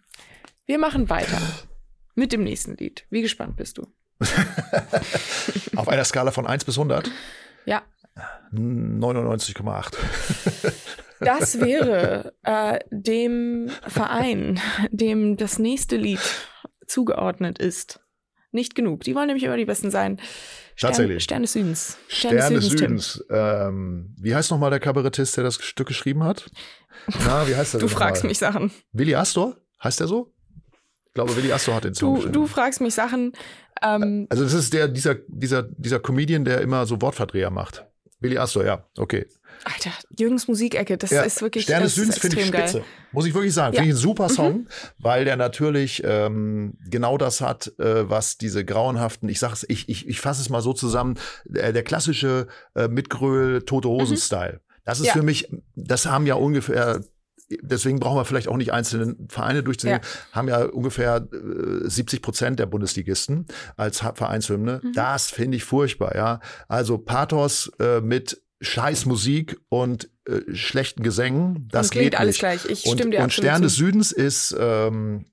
Wir machen weiter mit dem nächsten Lied. Wie gespannt bist du? Auf einer Skala von 1 bis 100, Ja, 99,8. das wäre äh, dem Verein, dem das nächste Lied zugeordnet ist. Nicht genug. Die wollen nämlich immer die Besten sein. Stern, Tatsächlich. Stern des Südens. Stern des Tim. Südens. Ähm, wie heißt nochmal der Kabarettist, der das Stück geschrieben hat? Na, wie heißt der Du fragst mal? mich Sachen. Willi Astor? Heißt der so? Ich glaube, Willi Astor hat den Song Du, geschrieben. du fragst mich Sachen. Ähm, Also das ist der, dieser, dieser, dieser Comedian, der immer so Wortverdreher macht. Willi Astor, ja, okay. Alter, Jürgens Musikecke, das Ja, ist wirklich Stern des Südens finde ich spitze. geil. Muss ich wirklich sagen. Ja. Finde ich ein super Song, weil der natürlich ähm, genau das hat, äh, was diese grauenhaften, ich sag's, ich, ich, ich fasse es mal so zusammen, äh, der klassische äh, Mitgröl Tote Hosen-Style. Das ist Mhm. Ja. für mich, das haben ja ungefähr Deswegen brauchen wir vielleicht auch nicht einzelne Vereine durchzunehmen. Haben ja ungefähr äh, 70 Prozent der Bundesligisten als Vereinshymne. Mhm. Das finde ich furchtbar, ja. Also Pathos äh, mit scheiß Musik und äh, schlechten Gesängen, das und klingt geht alles nicht. gleich. Ich Und, stimme dir und Stern des zu. Südens ist, ähm,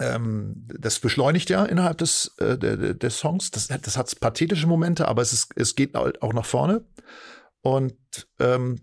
ähm, das beschleunigt ja innerhalb des, äh, der- des Songs. Das, hat- das hat pathetische Momente, aber es, ist, es geht halt auch nach vorne. Und ähm,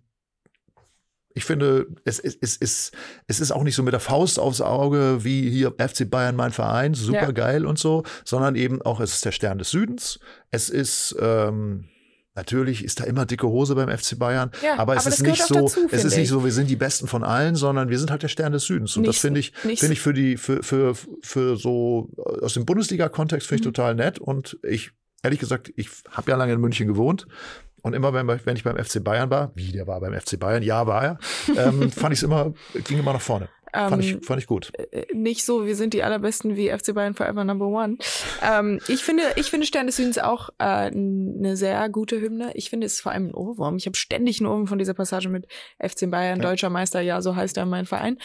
ich finde, es, es, es, es, es ist auch nicht so mit der Faust aufs Auge wie hier FC Bayern, mein Verein, super Ja. geil und so, sondern eben auch, es ist der Stern des Südens. Es ist, ähm, natürlich ist da immer dicke Hose beim FC Bayern, Ja, aber es aber ist das nicht so, dazu, es ist finde nicht ich. so, wir sind die Besten von allen, sondern wir sind halt der Stern des Südens. Und das Nicht- finde ich, finde ich für die, für, für, für so, äh, aus dem Bundesliga-Kontext finde ich Mhm. total nett und ich, ehrlich gesagt, ich habe ja lange in München gewohnt und immer, wenn, wenn ich beim FC Bayern war, wie der war beim FC Bayern, ja, war er, ähm, fand ich es immer, ging immer nach vorne. Ähm, fand, ich, fand ich gut. äh, nicht so, wir sind die allerbesten wie FC Bayern Forever Number One. ähm, ich finde, ich finde Stern des Südens auch äh, eine sehr gute Hymne. Ich finde es ist vor allem ein Ohrwurm. Ich habe ständig einen Ohrwurm von dieser Passage mit FC Bayern, Ja. deutscher Meister, ja, so heißt er mein Verein.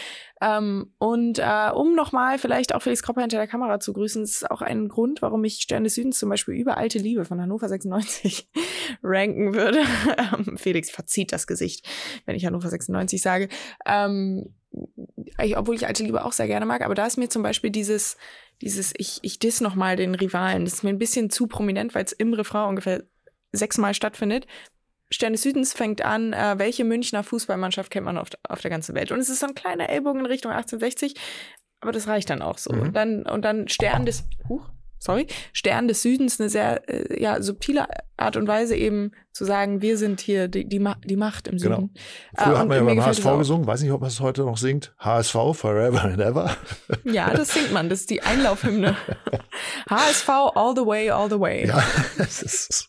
Ähm, und äh, um nochmal vielleicht auch Felix Kropper hinter der Kamera zu grüßen, ist auch ein Grund, warum ich Stern des Südens zum Beispiel über Alte Liebe von Hannover 96 ranken würde. Ähm, Felix verzieht das Gesicht, wenn ich Hannover 96 sage. Ähm, ich, obwohl ich Alte Liebe auch sehr gerne mag, aber da ist mir zum Beispiel dieses, dieses, ich, ich diss nochmal den Rivalen, das ist mir ein bisschen zu prominent, weil es im Refrain ungefähr sechsmal stattfindet. Stern des Südens fängt an, äh, welche Münchner Fußballmannschaft kennt man auf, auf der ganzen Welt? Und es ist so ein kleiner Ellbogen in Richtung 1860, aber das reicht dann auch so. Mhm. Und dann, und dann Stern des, huch, sorry, Stern des Südens, eine sehr äh, ja, subtile Art und Weise eben zu sagen, wir sind hier die, die, Ma die Macht im Genau. Süden. Früher Äh, hat man ja beim HSV gesungen, weiß nicht, ob man es heute noch singt. HSV, Forever and Ever. Ja, das singt man, das ist die Einlaufhymne. HSV all the way, all the way. Ja, das ist.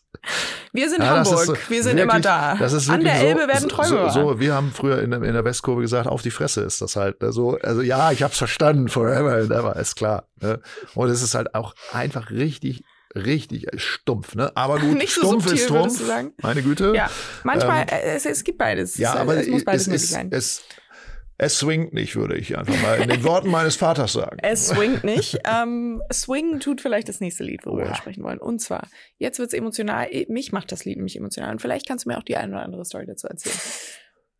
Wir sind Ja, Hamburg, so- wir sind wirklich, immer da. Das ist An der so, Elbe werden Träume so, so, wir haben früher in, der- in der Westkurve gesagt, auf die Fresse ist das halt. Ne? So, also ja, ich hab's verstanden, forever and ever, ist klar. Ne? Und es ist halt auch einfach richtig, richtig stumpf. Ne? Aber gut, Nicht so stumpf subtil, ist Trumpf. sagen? Meine Güte. Ja, manchmal, äh, es, es gibt beides. Ja, es, aber es muss beides es, möglich sein. es, es swingt nicht, würde ich einfach mal in den Worten meines Vaters sagen. Es swingt nicht. ähm, swingen tut vielleicht das nächste Lied, worüber ja. wir sprechen wollen. Und zwar, jetzt wird's emotional. Eh, Mich macht das Lied nämlich emotional. Und vielleicht kannst du mir auch die eine oder andere Story dazu erzählen.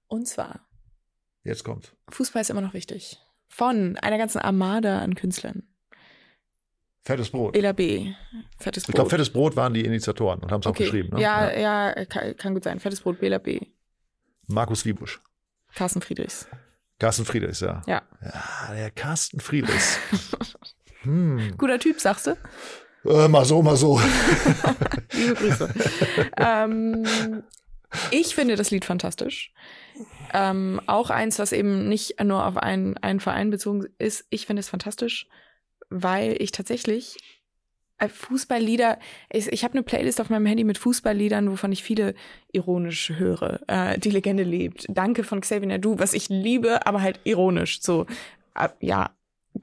Und zwar, Jetzt kommt. Fußball ist immer noch wichtig. Von einer ganzen Armada an Künstlern. Fettes Brot. Ela B. Fettes Brot. Ich glaube, Fettes Brot waren die Initiatoren und haben es auch okay. geschrieben. Ne? Ja, ja, kann, kann gut sein. Fettes Brot, Bela B. Markus Wiebusch. Carsten Friedrichs. Carsten Friedrichs, ja. Ja. Ja, der Carsten Friedrichs. hm. Guter Typ, sagst du? Äh, mal so, mal so. Liebe Grüße. ähm, ich finde das Lied fantastisch. Ähm, auch eins, was eben nicht nur auf einen, einen Verein bezogen ist. Ich finde es fantastisch, weil ich tatsächlich äh, Fußballlieder, ich, ich habe eine Playlist auf meinem Handy mit Fußballliedern, wovon ich viele ironisch höre. Äh, Die Legende lebt. Danke von Xavier Nadu, was ich liebe, aber halt ironisch. So, äh, ja,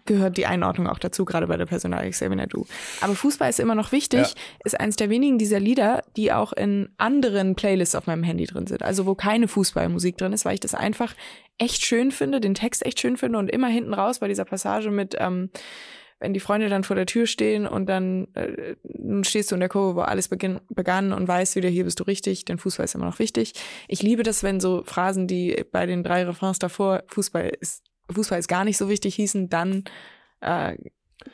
gehört die Einordnung auch dazu, gerade bei der Personalie Xavier Nadu. Aber Fußball ist immer noch wichtig, Ja. ist eins der wenigen dieser Lieder, die auch in anderen Playlists auf meinem Handy drin sind. Also wo keine Fußballmusik drin ist, weil ich das einfach echt schön finde, den Text echt schön finde und immer hinten raus bei dieser Passage mit, ähm, wenn die Freunde dann vor der Tür stehen und dann äh, nun stehst du in der Kurve, wo alles beginn, begann und weißt wieder, hier bist du richtig, denn Fußball ist immer noch wichtig. Ich liebe das, wenn so Phrasen, die bei den drei Refrains davor, Fußball ist, Fußball ist gar nicht so wichtig hießen, dann äh,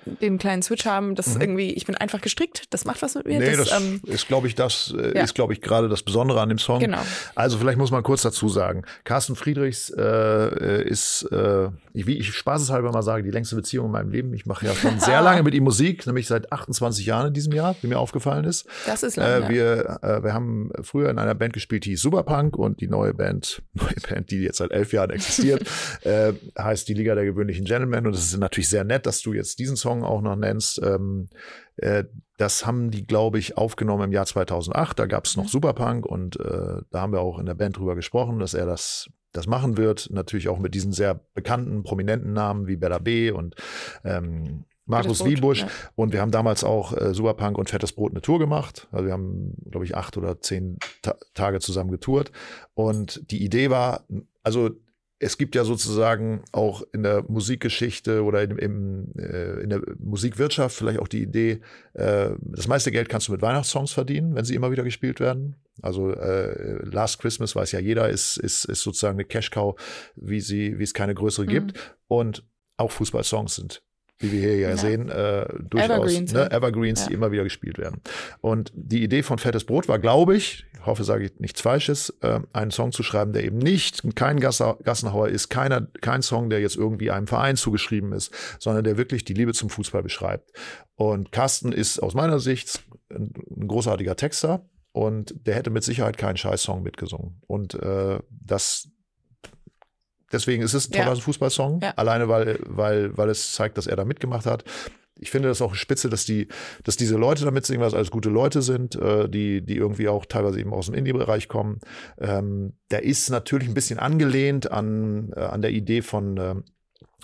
den kleinen Switch haben, das Mhm. irgendwie, ich bin einfach gestrickt, das macht was mit mir. Nee, das, das, ähm, ist, glaube ich, das äh, ja. ist, glaube ich, gerade das Besondere an dem Song. Genau. Also vielleicht muss man kurz dazu sagen, Carsten Friedrichs äh, ist, äh, ich- wie ich spaßeshalber mal sage, die längste Beziehung in meinem Leben. Ich mache ja schon sehr lange mit ihm Musik, nämlich seit 28 Jahren in diesem Jahr, wie mir aufgefallen ist. Das ist lang, Äh, wir, äh, wir haben früher in einer Band gespielt, die Superpunk und die neue Band, neue Band, die jetzt seit elf Jahren existiert, äh, heißt die Liga der gewöhnlichen Gentlemen. Und es ist natürlich sehr nett, dass du jetzt diesen Song auch noch nennst. Ähm, äh, das haben die, glaube ich, aufgenommen im Jahr 2008. Da gab es noch Superpunk und äh, da haben wir auch in der Band drüber gesprochen, dass er das das machen wird. Natürlich auch mit diesen sehr bekannten, prominenten Namen wie Bella B. und ähm, Markus Wiebusch. ja. Und wir haben damals auch äh, Superpunk und Fettes Brot eine Tour gemacht. Also wir haben, glaube ich, acht oder zehn Ta Tage zusammen getourt. Und die Idee war, also es gibt ja sozusagen auch in der Musikgeschichte oder in, im, äh, in der Musikwirtschaft vielleicht auch die Idee, äh, das meiste Geld kannst du mit Weihnachtssongs verdienen, wenn sie immer wieder gespielt werden. Also äh, Last Christmas weiß ja jeder, ist, ist, ist sozusagen eine Cash-Cow, wie sie, wie es keine größere Mhm. gibt. Und auch Fußballsongs sind wie wir hier ja, Ja. sehen, äh, durchaus Evergreens, ne, ja. Evergreens, die Ja. immer wieder gespielt werden. Und die Idee von Fettes Brot war, glaube ich, ich hoffe, sage ich nichts Falsches, äh, einen Song zu schreiben, der eben nicht kein Gassenhauer ist, keiner, kein Song, der jetzt irgendwie einem Verein zugeschrieben ist, sondern der wirklich die Liebe zum Fußball beschreibt. Und Carsten ist aus meiner Sicht ein, ein großartiger Texter und der hätte mit Sicherheit keinen Scheiß-Song mitgesungen. Und äh, das Deswegen ist es ein Ja. toller Fußballsong, Ja. alleine weil, weil, weil es zeigt, dass er da mitgemacht hat. Ich finde das auch spitze, dass die, dass diese Leute damit singen, es alles gute Leute sind, äh, die, die irgendwie auch teilweise eben aus dem Indie-Bereich kommen. Ähm, der ist natürlich ein bisschen angelehnt an, äh, an der Idee von, ähm,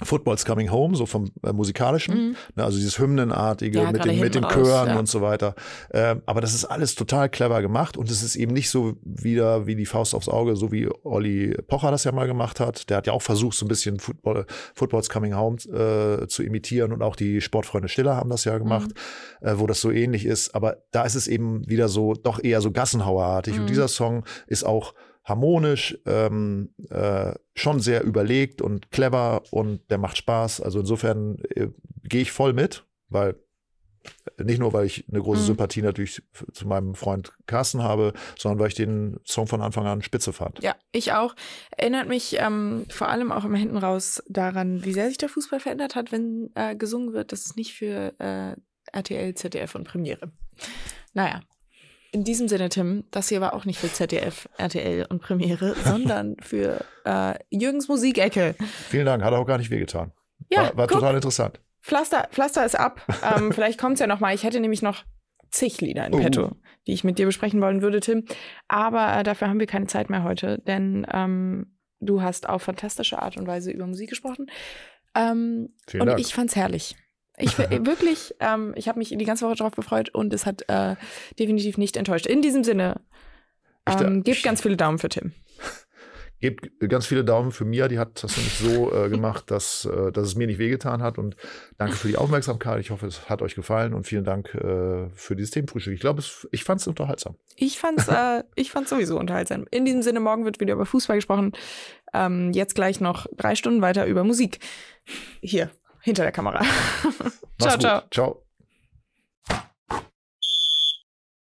Football's Coming Home, so vom äh, musikalischen, Mhm. ne, also dieses Hymnenartige Ja, mit, den, mit den raus, Chören ja. und so weiter. Ähm, aber das ist alles total clever gemacht und es ist eben nicht so wieder wie die Faust aufs Auge, so wie Olli Pocher das ja mal gemacht hat. Der hat ja auch versucht, so ein bisschen Football, Football's Coming Home äh, zu imitieren und auch die Sportfreunde Stiller haben das ja gemacht, Mhm. äh, wo das so ähnlich ist. Aber da ist es eben wieder so, doch eher so Gassenhauerartig. Mhm. Und dieser Song ist auch harmonisch, ähm, äh, schon sehr überlegt und clever und der macht Spaß. Also insofern äh, gehe ich voll mit, weil nicht nur, weil ich eine große Mhm. Sympathie natürlich zu meinem Freund Carsten habe, sondern weil ich den Song von Anfang an spitze fand. Ja, ich auch. Erinnert mich ähm, vor allem auch immer hinten raus daran, wie sehr sich der Fußball verändert hat, wenn äh, gesungen wird. Das ist nicht für äh, RTL, ZDF und Premiere. Naja. In diesem Sinne, Tim, das hier war auch nicht für ZDF, RTL und Premiere, sondern für äh, Jürgens Musikecke. Vielen Dank, hat auch gar nicht wehgetan. Ja, war war total interessant. Pflaster, Pflaster ist ab. Ähm, vielleicht kommt es ja noch mal. Ich hätte nämlich noch zig Lieder in Oh. petto, die ich mit dir besprechen wollen würde, Tim. Aber äh, dafür haben wir keine Zeit mehr heute, denn ähm, du hast auf fantastische Art und Weise über Musik gesprochen. Ähm, Vielen und Dank. ich fand's herrlich. Ich wirklich, ähm, ich habe mich die ganze Woche drauf gefreut und es hat äh, definitiv nicht enttäuscht. In diesem Sinne, ähm, gebt ganz viele Daumen für Tim. Gebt ganz viele Daumen für Mia, die hat das nämlich so äh, gemacht, dass, äh, dass es mir nicht wehgetan hat. Und danke für die Aufmerksamkeit. Ich hoffe, es hat euch gefallen und vielen Dank äh, für dieses Themenfrühstück. Ich glaube, es- ich fand es unterhaltsam. Ich fand's, äh, ich fand's sowieso unterhaltsam. In diesem Sinne, morgen wird wieder über Fußball gesprochen. Ähm, jetzt gleich noch drei Stunden weiter über Musik. Hier, hinter der Kamera. ciao, gut. ciao. Ciao.